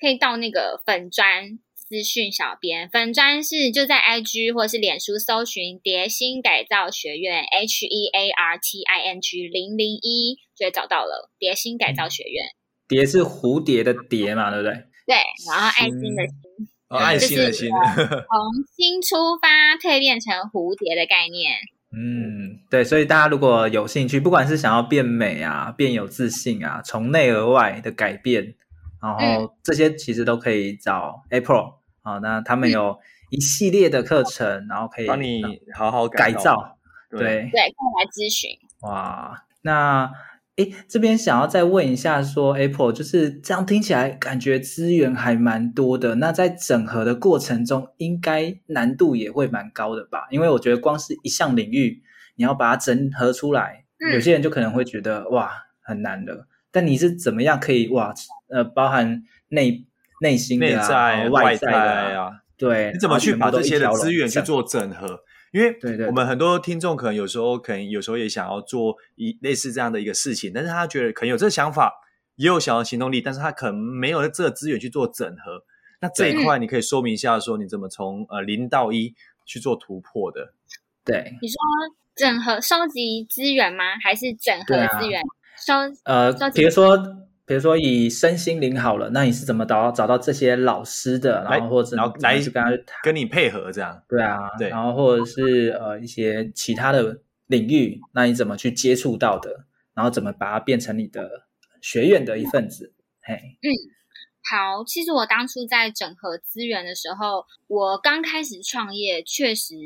可以到那个粉砖私讯小编，粉砖是就在 IG 或者是脸书搜寻蝶心改造学院 H E A R T I N G 零零一，就会找到了蝶心改造学院。蝶是蝴蝶的蝶嘛，对不对？对，然后爱心的心，哦，爱心的心，从心出发蜕变成蝴蝶的概念。嗯，对，所以大家如果有兴趣，不管是想要变美啊、变有自信啊、从内而外的改变，然后这些其实都可以找 April 啊，那他们有一系列的课程，然后可以帮你好好改造。对对，可以来咨询。哇，那。诶，这边想要再问一下说，说 Apple 就是这样听起来，感觉资源还蛮多的。那在整合的过程中，应该难度也会蛮高的吧？因为我觉得光是一项领域，你要把它整合出来，嗯、有些人就可能会觉得哇很难的。但你是怎么样可以哇呃，包含内内心的、啊、内在、外在的啊，啊对，你怎么去把这些的资源去做整合？因为我们很多听众可能有时候可能有时候也想要做一类似这样的一个事情，但是他觉得可能有这个想法，也有想要行动力，但是他可能没有这个资源去做整合。那这一块你可以说明一下，说你怎么从呃零到一去做突破的？对，你说整合收集资源吗？还是整合资源、啊、收？呃，比如说。比如说以身心灵好了，那你是怎么找到找到这些老师的？然后或者然后来跟他跟你配合这样？对啊，对。然后或者是呃一些其他的领域，那你怎么去接触到的？然后怎么把它变成你的学院的一份子？嘿，嗯，好。其实我当初在整合资源的时候，我刚开始创业，确实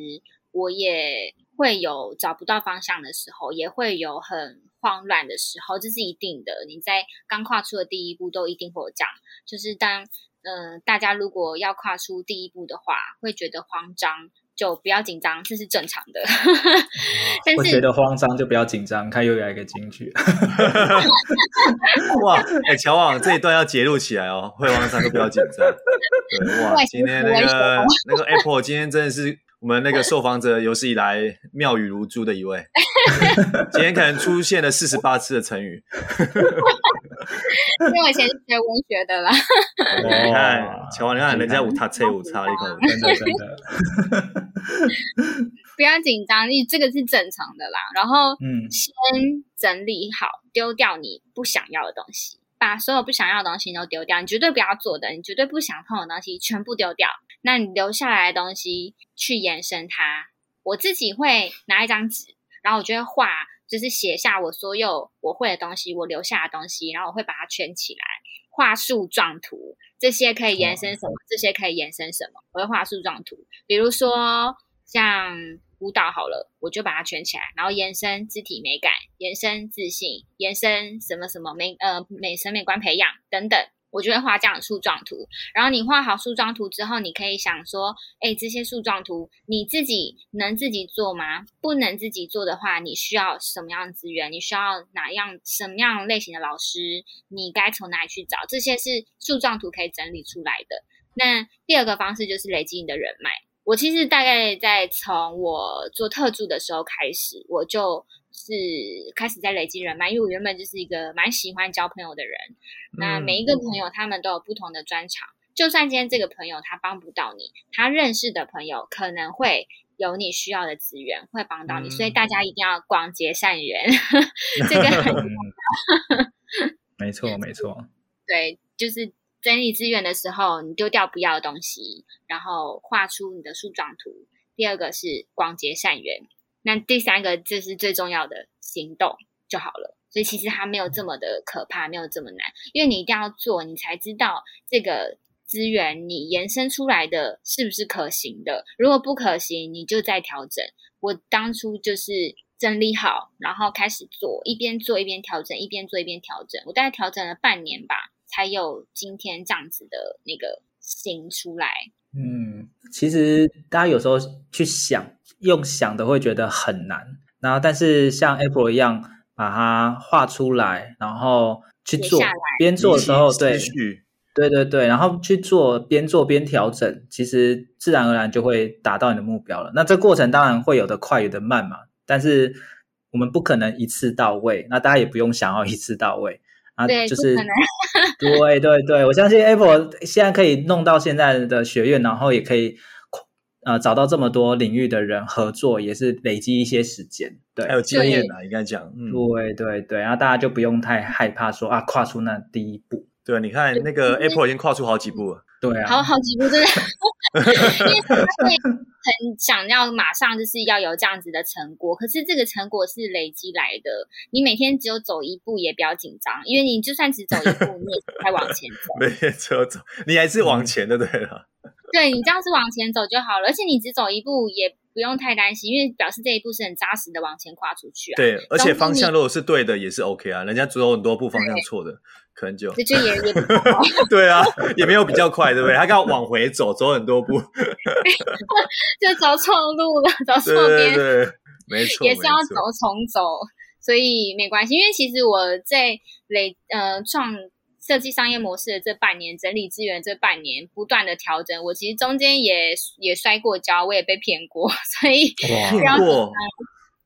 我也会有找不到方向的时候，也会有很。慌乱的时候，这是一定的。你在刚跨出的第一步，都一定会有这样。就是当嗯、呃，大家如果要跨出第一步的话，会觉得慌张，就不要紧张，这是正常的。但是我觉得慌张就不要紧张，看又来一个金句。哇，哎、欸，乔网这一段要截录起来哦，会慌张就不要紧张。对，哇，今天那个那个 Apple 今天真的是。我们那个受访者有史以来妙语如珠的一位，今天可能出现了四十八次的成语。因为我以前是学文学的啦。你看，乔王，你看人家五叉车五叉，一口真的 真的。不要紧张，你这个是正常的啦。然后，嗯，先整理好，丢掉你不想要的东西，把所有不想要的东西都丢掉。你绝对不要做的，你绝对不想碰的东西全部丢掉。那你留下来的东西去延伸它。我自己会拿一张纸，然后我就会画，就是写下我所有我会的东西，我留下的东西，然后我会把它圈起来，画树状图。这些可以延伸什么？这些可以延伸什么？我会画树状图。比如说像舞蹈好了，我就把它圈起来，然后延伸肢体美感，延伸自信，延伸什么什么美呃美审美观培养等等。我就会画这样的树状图，然后你画好树状图之后，你可以想说，哎，这些树状图你自己能自己做吗？不能自己做的话，你需要什么样的资源？你需要哪样什么样类型的老师？你该从哪里去找？这些是树状图可以整理出来的。那第二个方式就是累积你的人脉。我其实大概在从我做特助的时候开始，我就是开始在累积人脉，因为我原本就是一个蛮喜欢交朋友的人。那每一个朋友他们都有不同的专长，就算今天这个朋友他帮不到你，他认识的朋友可能会有你需要的资源，会帮到你。所以大家一定要广结善缘，这个很重要。没错，没错。对，就是。整理资源的时候，你丢掉不要的东西，然后画出你的树状图。第二个是广结善缘，那第三个就是最重要的行动就好了。所以其实它没有这么的可怕，没有这么难，因为你一定要做，你才知道这个资源你延伸出来的是不是可行的。如果不可行，你就再调整。我当初就是整理好，然后开始做，一边做一边调整，一边做一边调整。我大概调整了半年吧。才有今天这样子的那个形出来。嗯，其实大家有时候去想，用想的会觉得很难。然后，但是像 April 一样把它画出来，然后去做，边做的时候，对，对对对，然后去做，边做边调整，其实自然而然就会达到你的目标了。那这过程当然会有的快，有的慢嘛。但是我们不可能一次到位，那大家也不用想要一次到位。啊，对就是 对对对，我相信 Apple 现在可以弄到现在的学院，然后也可以呃找到这么多领域的人合作，也是累积一些时间，对，还有经验啊，应该讲，嗯，对对对，然后大家就不用太害怕说啊，跨出那第一步。对，你看那个 Apple 已经跨出好几步了。对啊，好好几步，真的，因为他会很 想要马上就是要有这样子的成果，可是这个成果是累积来的。你每天只有走一步也不要紧张，因为你就算只走一步，你也在往前走。每天只有走，你还是往前的，对了。对，你这样是往前走就好了，而且你只走一步也不用太担心，因为表示这一步是很扎实的往前跨出去啊。对，而且方向如果是对的，也是 OK 啊。人家走很多步，方向错的。可能就就也也 对啊，也没有比较快，对不对？他刚往回走，走很多步，就走错路了，走错边，对，没错，也是要走重走，所以没关系。因为其实我在累呃创设计商业模式的这半年，整理资源这半年，不断的调整，我其实中间也也摔过跤，我也被骗过，所以骗过。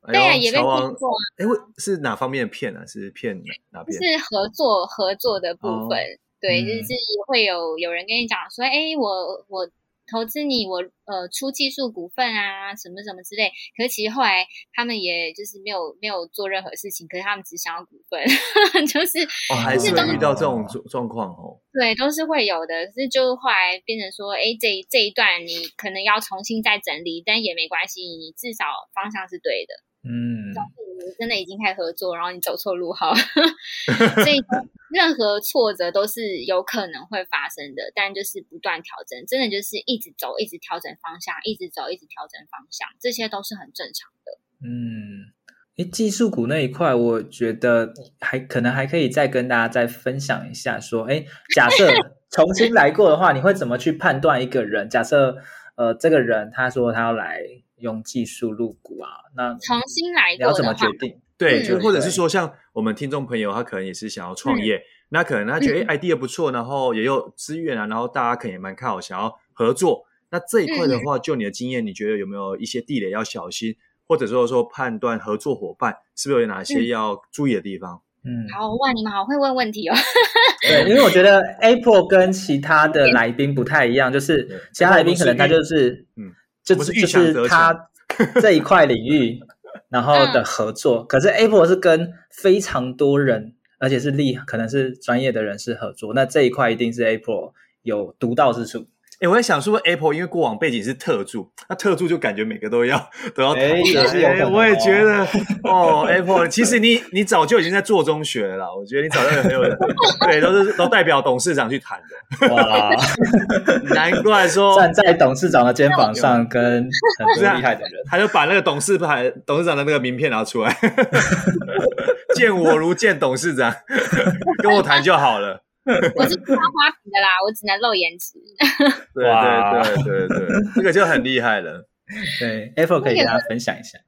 对啊，也被骗过。哎，是哪方面的骗啊？是骗哪边？是合作合作的部分。对，就是会有有人跟你讲说，哎，我我投资你，我呃出技术股份啊，什么什么之类。可是其实后来他们也就是没有没有做任何事情，可是他们只想要股份，就是哦，还是会遇到这种状状况哦。对，都是会有的。可是就后来变成说，哎，这这一段你可能要重新再整理，但也没关系，你至少方向是对的。嗯，你真的已经开始合作，然后你走错路好，所以任何挫折都是有可能会发生的，但就是不断调整，真的就是一直走，一直调整方向，一直走，一直调整方向，这些都是很正常的。嗯，诶，技术股那一块，我觉得还可能还可以再跟大家再分享一下，说，诶，假设 重新来过的话，你会怎么去判断一个人？假设呃，这个人他说他要来。用技术入股啊，那重新来过要怎么决定？对，就或者是说，像我们听众朋友，他可能也是想要创业，那可能他觉得哎，idea 不错，然后也有资源啊，然后大家可能也蛮看好，想要合作。那这一块的话，就你的经验，你觉得有没有一些地雷要小心，或者说说判断合作伙伴是不是有哪些要注意的地方？嗯，好哇，你们好会问问题哦。对，因为我觉得 Apple 跟其他的来宾不太一样，就是其他来宾可能他就是嗯。就就是他 这一块领域，然后的合作。嗯、可是 Apple 是跟非常多人，而且是厉，可能是专业的人士合作。那这一块一定是 Apple 有独到之处。哎，我在想，说 Apple 因为过往背景是特助，那特助就感觉每个都要都要谈。哎，我也觉得哦，Apple 其实你你早就已经在做中学了啦。我觉得你早就很有人，对，都是都代表董事长去谈的。哇，难怪说站在董事长的肩膀上，跟很多厉害的人，他就把那个董事牌、董事长的那个名片拿出来，见我如见董事长，跟我谈就好了。我是不穿花瓶的啦，我只能露颜值。对对对对对，这个就很厉害了。对，Apple 可以跟大家分享一下。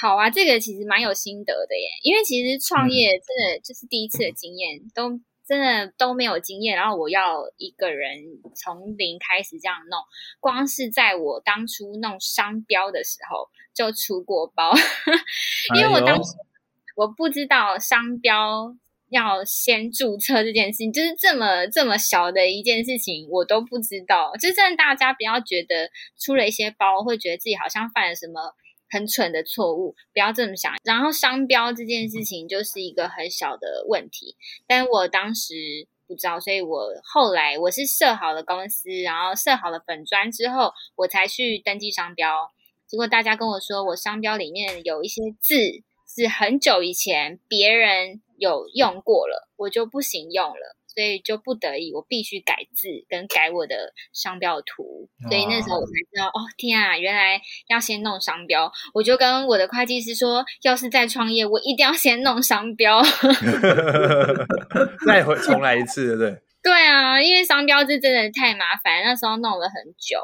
好啊，这个其实蛮有心得的耶，因为其实创业真的就是第一次的经验，嗯、都真的都没有经验，然后我要一个人从零开始这样弄，光是在我当初弄商标的时候就出过包，因为我当时我不知道商标。要先注册这件事情，就是这么这么小的一件事情，我都不知道。就是大家不要觉得出了一些包，会觉得自己好像犯了什么很蠢的错误，不要这么想。然后商标这件事情就是一个很小的问题，但我当时不知道，所以我后来我是设好了公司，然后设好了粉专之后，我才去登记商标。结果大家跟我说，我商标里面有一些字是很久以前别人。有用过了，我就不行用了，所以就不得已，我必须改字跟改我的商标图。所以那时候我才知道，哦，天啊，原来要先弄商标。我就跟我的会计师说，要是再创业，我一定要先弄商标 再回重来一次，对不对？对啊，因为商标是真的太麻烦，那时候弄了很久。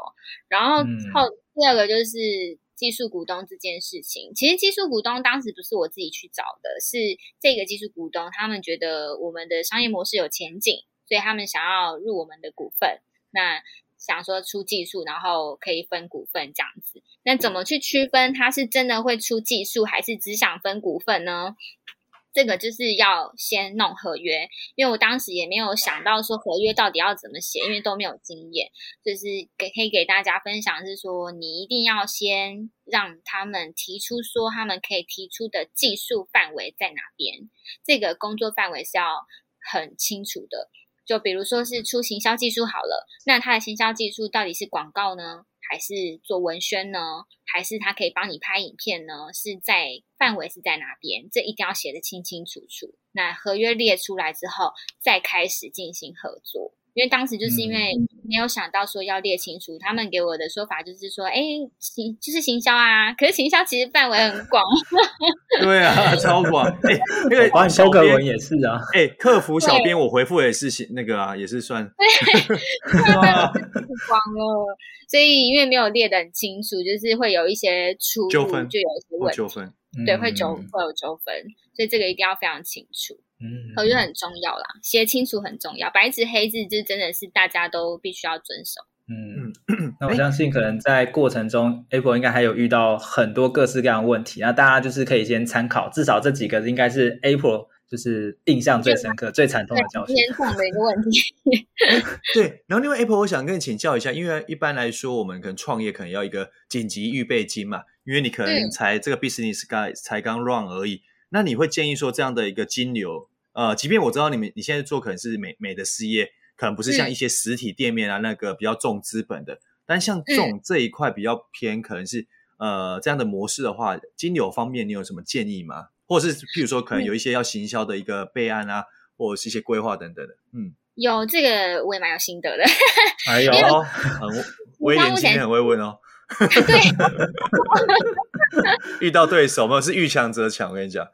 然后后、嗯、第二个就是。技术股东这件事情，其实技术股东当时不是我自己去找的，是这个技术股东他们觉得我们的商业模式有前景，所以他们想要入我们的股份，那想说出技术，然后可以分股份这样子。那怎么去区分他是真的会出技术，还是只想分股份呢？这个就是要先弄合约，因为我当时也没有想到说合约到底要怎么写，因为都没有经验。就是给可以给大家分享是说，你一定要先让他们提出说他们可以提出的技术范围在哪边，这个工作范围是要很清楚的。就比如说是出行销技术好了，那他的行销技术到底是广告呢？还是做文宣呢？还是他可以帮你拍影片呢？是在范围是在哪边？这一定要写得清清楚楚。那合约列出来之后，再开始进行合作。因为当时就是因为没有想到说要列清楚，嗯、他们给我的说法就是说，哎，行就是行销啊，可是行销其实范围很广。对啊，超广。哎，那个帮你修个文也是啊。哎，客服小编我回复也是那个啊，也是算。对，太广了。所以因为没有列得很清楚，就是会有一些出入，纠纷就有一些问题。纠纷。对，会纠会有纠纷，所以这个一定要非常清楚。嗯，合约很重要啦，写清楚很重要，白纸黑字就真的是大家都必须要遵守。嗯，那我相信可能在过程中，Apple 应该还有遇到很多各式各样的问题，那大家就是可以先参考，至少这几个应该是 Apple 就是印象最深刻、最惨痛的教训。严重的一个问题。对，然后另外 Apple，我想跟你请教一下，因为一般来说，我们可能创业可能要一个紧急预备金嘛。因为你可能才这个 business 刚才刚 run 而已，那你会建议说这样的一个金流，呃，即便我知道你们你现在做可能是美美的事业，可能不是像一些实体店面啊那个比较重资本的，但像这种这一块比较偏可能是呃这样的模式的话，金流方面你有什么建议吗？或者是譬如说可能有一些要行销的一个备案啊，或者是一些规划等等的，嗯，有这个我也蛮有心得的，还有 很威廉今天很会问哦。对，遇到对手嘛，是遇强则强。我跟你讲，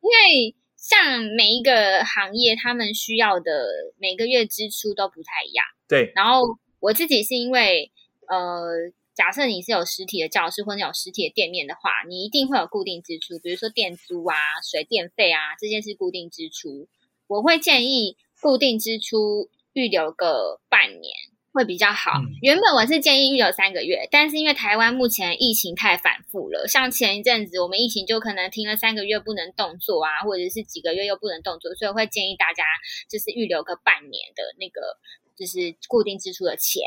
因为像每一个行业，他们需要的每个月支出都不太一样。对，然后我自己是因为，呃，假设你是有实体的教室或者有实体的店面的话，你一定会有固定支出，比如说店租啊、水电费啊，这些是固定支出。我会建议固定支出预留个半年。会比较好。原本我是建议预留三个月，但是因为台湾目前疫情太反复了，像前一阵子我们疫情就可能停了三个月不能动作啊，或者是几个月又不能动作，所以会建议大家就是预留个半年的那个就是固定支出的钱。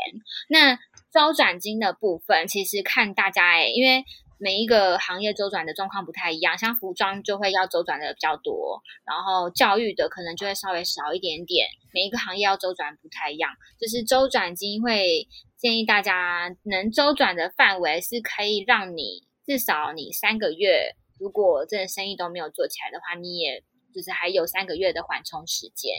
那周转金的部分，其实看大家诶，因为。每一个行业周转的状况不太一样，像服装就会要周转的比较多，然后教育的可能就会稍微少一点点。每一个行业要周转不太一样，就是周转金会建议大家能周转的范围是可以让你至少你三个月，如果真的生意都没有做起来的话，你也就是还有三个月的缓冲时间，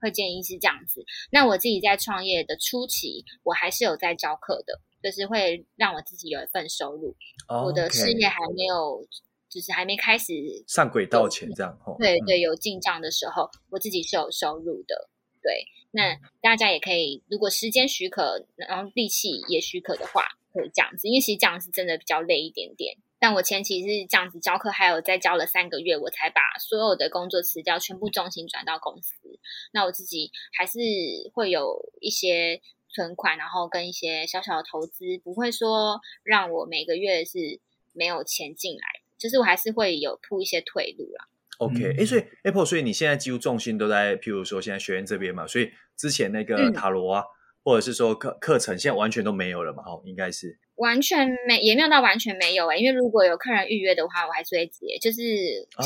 会建议是这样子。那我自己在创业的初期，我还是有在教课的。就是会让我自己有一份收入，oh. 我的事业还没有，就是还没开始上轨道前这样。对对，有进账的时候，我自己是有收入的。对，那大家也可以，如果时间许可，然后力气也许可的话，可以这样子。因为其实这样是真的比较累一点点。但我前期是这样子教课，还有再教了三个月，我才把所有的工作辞掉，全部重心转到公司。那我自己还是会有一些。存款，然后跟一些小小的投资，不会说让我每个月是没有钱进来，就是我还是会有铺一些退路啦。OK，哎，所以 Apple，所以你现在几乎重心都在，譬如说现在学院这边嘛，所以之前那个塔罗啊，嗯、或者是说课课程，现在完全都没有了嘛？哦，应该是完全没，也没有到完全没有哎、欸，因为如果有客人预约的话，我还是会接，就是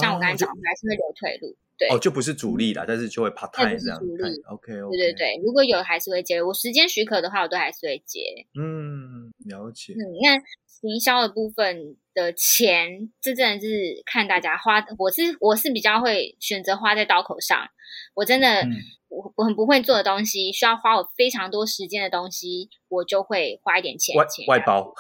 像我刚才讲，我还是会留退路。对哦，就不是主力啦，但是就会 part time 这样。主力，OK，对对对，如果有还是会接，我时间许可的话，我都还是会接。嗯，了解。嗯，那行销的部分的钱，这真的是看大家花。我是我是比较会选择花在刀口上。我真的，嗯、我我很不会做的东西，需要花我非常多时间的东西，我就会花一点钱。外外包。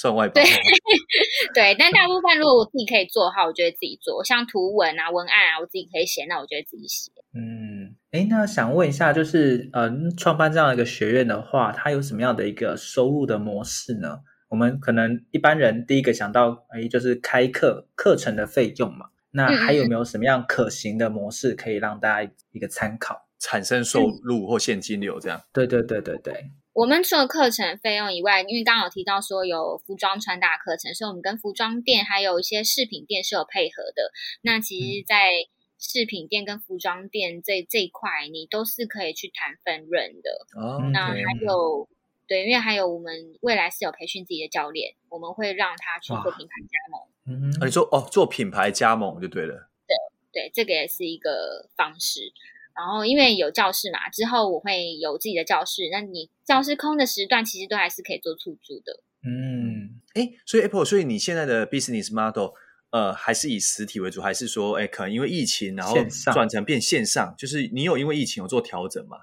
算外包，对 对，但大部分如果我自己可以做的话，我就会自己做。像图文啊、文案啊，我自己可以写，那我就会自己写。嗯，哎，那想问一下，就是呃，创办这样一个学院的话，它有什么样的一个收入的模式呢？我们可能一般人第一个想到，哎，就是开课课程的费用嘛。那还有没有什么样可行的模式可以让大家一个参考，产生收入或现金流这样？对对对对对。我们除了课程费用以外，因为刚刚有提到说有服装穿搭课程，所以我们跟服装店还有一些饰品店是有配合的。那其实，在饰品店跟服装店这这一块，你都是可以去谈分润的。哦，那还有，对，因为还有我们未来是有培训自己的教练，我们会让他去做品牌加盟。嗯，你说哦，做品牌加盟就对了。对对，这个也是一个方式。然后，因为有教室嘛，之后我会有自己的教室。那你教室空的时段，其实都还是可以做出租的。嗯，哎，所以 Apple，所以你现在的 business model，呃，还是以实体为主，还是说，哎，可能因为疫情，然后转成变线上？就是你有因为疫情有做调整吗？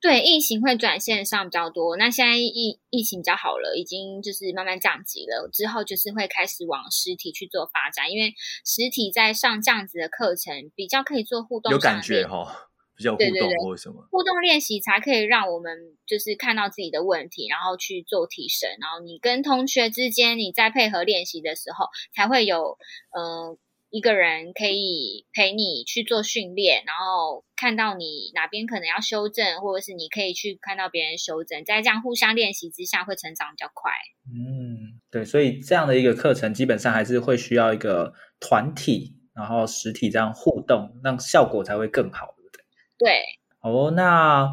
对，疫情会转线上比较多。那现在疫疫情比较好了，已经就是慢慢降级了。之后就是会开始往实体去做发展，因为实体在上这样子的课程，比较可以做互动，有感觉哈、哦。比较互动或什么互动练习才可以让我们就是看到自己的问题，然后去做提升。然后你跟同学之间，你在配合练习的时候，才会有嗯、呃、一个人可以陪你去做训练，然后看到你哪边可能要修正，或者是你可以去看到别人修正，在这样互相练习之下，会成长比较快。嗯，对，所以这样的一个课程，基本上还是会需要一个团体，然后实体这样互动，让效果才会更好。对，好哦，那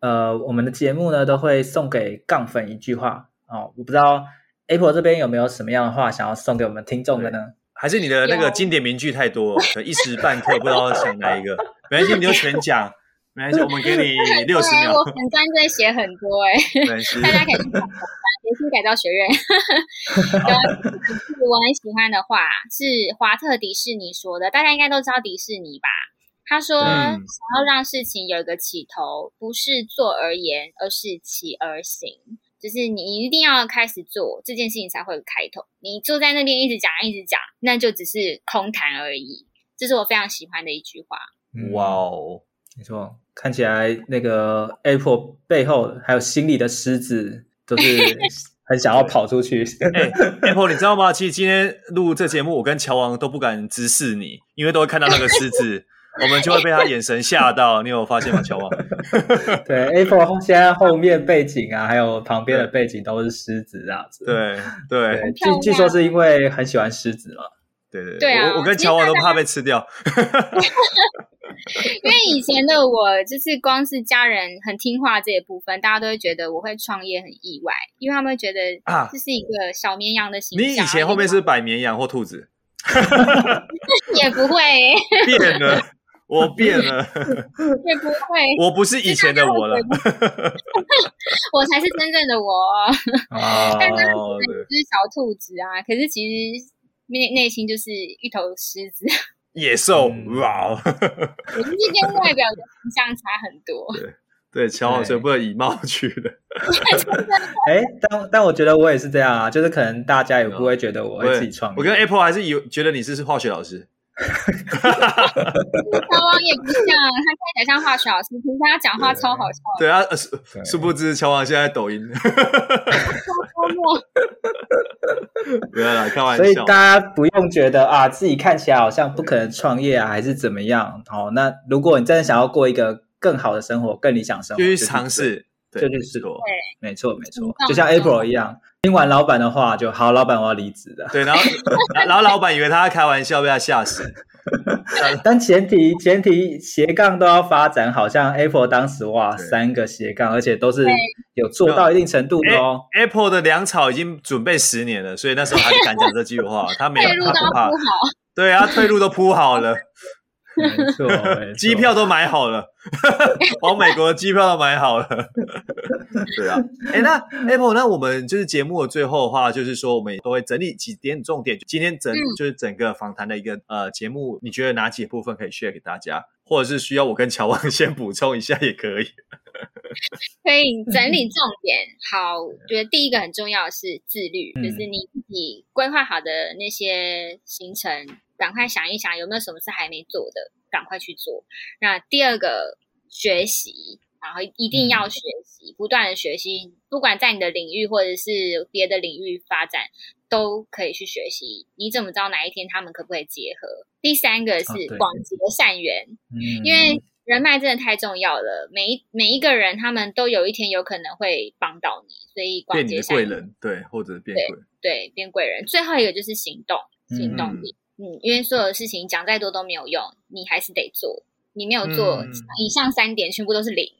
呃，我们的节目呢都会送给杠粉一句话哦。我不知道 Apple 这边有没有什么样的话想要送给我们听众的呢？还是你的那个经典名句太多，一时半刻不知道想哪一个？没关系，你就全讲，没关系，我们给你六十秒。我很专注写很多哎，大家可以去看叠薪改造学院。我很喜欢的话是华特迪士尼说的，大家应该都知道迪士尼吧？他说：“想要让事情有一个起头，不是做而言，而是起而行。就是你一定要开始做这件事情，才会有开头。你坐在那边一直讲，一直讲，那就只是空谈而已。这是我非常喜欢的一句话。哇哦，没错，看起来那个 Apple 背后还有心里的狮子，都是 很想要跑出去。欸、Apple，你知道吗？其实今天录这节目，我跟乔王都不敢直视你，因为都会看到那个狮子。”我们就会被他眼神吓到，你有发现吗，乔王？对，Apple 现在后面背景啊，还有旁边的背景都是狮子这样子。对对，对，据据说是因为很喜欢狮子嘛。对对对，我我跟乔王都怕被吃掉。因为以前的我，就是光是家人很听话这一部分，大家都会觉得我会创业很意外，因为他们会觉得啊，这是一个小绵羊的形象。你以前后面是摆绵羊或兔子？也不会变了。我变了，也不会，我不是以前的我了，我才是真正的我。哦，但是只是小兔子啊，可是其实内内心就是一头狮子，野兽哇！我们是跟外表的形象差很多。对对，乔王所以不能以貌取人。哎，但但我觉得我也是这样啊，就是可能大家也不会觉得我会自己创业。我跟 Apple 还是有觉得你是是化学老师。哈哈哈！乔王也不像，他看起来像化学老师，其实他讲话超好笑。对啊，殊殊不知乔王现在抖音。哈哈哈哈哈！不要啦，开玩笑。所以大家不用觉得啊，自己看起来好像不可能创业啊，还是怎么样？好，那如果你真的想要过一个更好的生活、更理想生活，就去尝试，就去试过。对，没错没错，就像 Apple 一样。听完老板的话就好，老板我要离职的。对，然后 然后老板以为他在开玩笑，被他吓死。但前提前提斜杠都要发展，好像 Apple 当时哇三个斜杠，而且都是有做到一定程度的哦。Apple 的粮草已经准备十年了，所以那时候还敢讲这句话，他没有 他不怕。对啊，退路都铺好了。没错，机票都买好了，往美国的机票都买好了。对啊，哎，那 Apple，那我们就是节目的最后的话，就是说我们都会整理几点重点。今天整就是整个访谈的一个呃节目，你觉得哪几部分可以 share 给大家，或者是需要我跟乔王先补充一下也可以。可以整理重点。好，我觉得第一个很重要的是自律，就是你自己规划好的那些行程。赶快想一想，有没有什么是还没做的，赶快去做。那第二个学习，然后一定要学习，嗯、不断的学习，不管在你的领域或者是别的领域发展，都可以去学习。你怎么知道哪一天他们可不可以结合？第三个是广结善缘，哦、因为人脉真的太重要了，每一每一个人，他们都有一天有可能会帮到你，所以广结贵人，对，或者变贵，对，变贵人。最后一个就是行动，行动力，嗯，嗯，因为所有的事情讲再多都没有用，你还是得做，你没有做，嗯、以上三点全部都是零。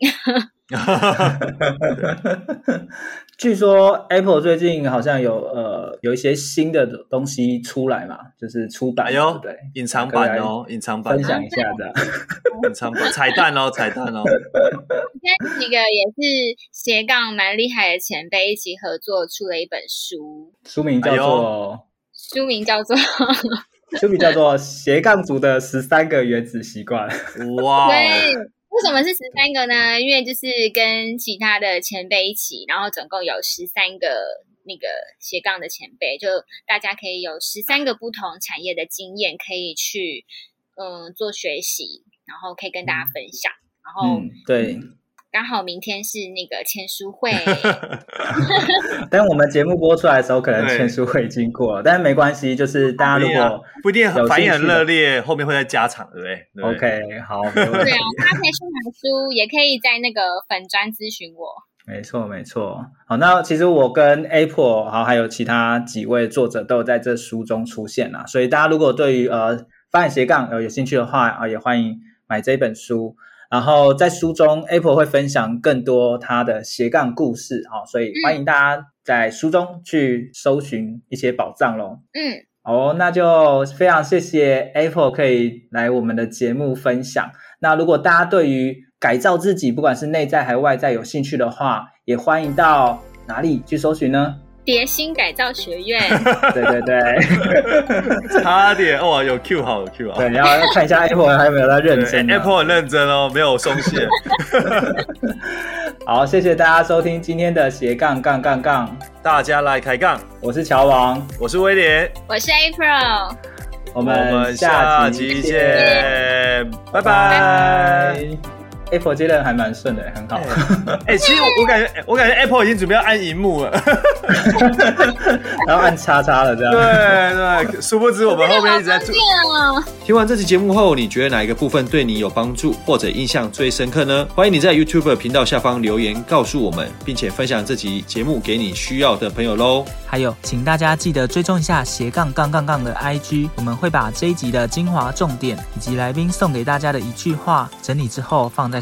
据说 Apple 最近好像有呃有一些新的东西出来嘛，就是出版，哎呦，对，隐藏版哦，隐藏版，分享一下的，隐藏版彩蛋哦，彩蛋哦。跟几个也是斜杠蛮厉害的前辈一起合作出了一本书，书名叫做，书名叫做，书名叫做斜杠族的十三个原子习惯。哇。为什么是十三个呢？因为就是跟其他的前辈一起，然后总共有十三个那个斜杠的前辈，就大家可以有十三个不同产业的经验可以去嗯做学习，然后可以跟大家分享。然后、嗯、对。刚好明天是那个签书会，但我们节目播出来的时候，可能签书会已经过了，但是没关系，就是大家如果不一定反应很热烈，后面会再加场，对不对，对？OK，好，对啊，大家可以去买书，也可以在那个粉专咨询我。没错，没错。好，那其实我跟 Apple，好，还有其他几位作者都有在这书中出现啦，所以大家如果对于呃发展斜杠有有兴趣的话啊，也欢迎买这本书。然后在书中，Apple 会分享更多他的斜杠故事，好，所以欢迎大家在书中去搜寻一些宝藏喽。嗯，哦，那就非常谢谢 Apple 可以来我们的节目分享。那如果大家对于改造自己，不管是内在还是外在有兴趣的话，也欢迎到哪里去搜寻呢？蝶心改造学院，对 对对，差点哇，有 Q 好，有 Q 好，对，然后要看一下 Apple 还有没有在认真，Apple 很认真哦，没有松懈。好，谢谢大家收听今天的斜杠杠杠杠，大家来开杠，我是乔王，我是威廉，我是 April，我们下集见，拜拜。Apple 接的还蛮顺的，很好。哎、欸，其实我我感觉，我感觉 Apple 已经准备要按荧幕了，然后按叉叉了，这样。对对，殊不知我们后面一直在做。听完这期节目后，你觉得哪一个部分对你有帮助，或者印象最深刻呢？欢迎你在 YouTube 频道下方留言告诉我们，并且分享这集节目给你需要的朋友喽。还有，请大家记得追踪一下斜杠杠杠杠的 IG，我们会把这一集的精华重点以及来宾送给大家的一句话整理之后放在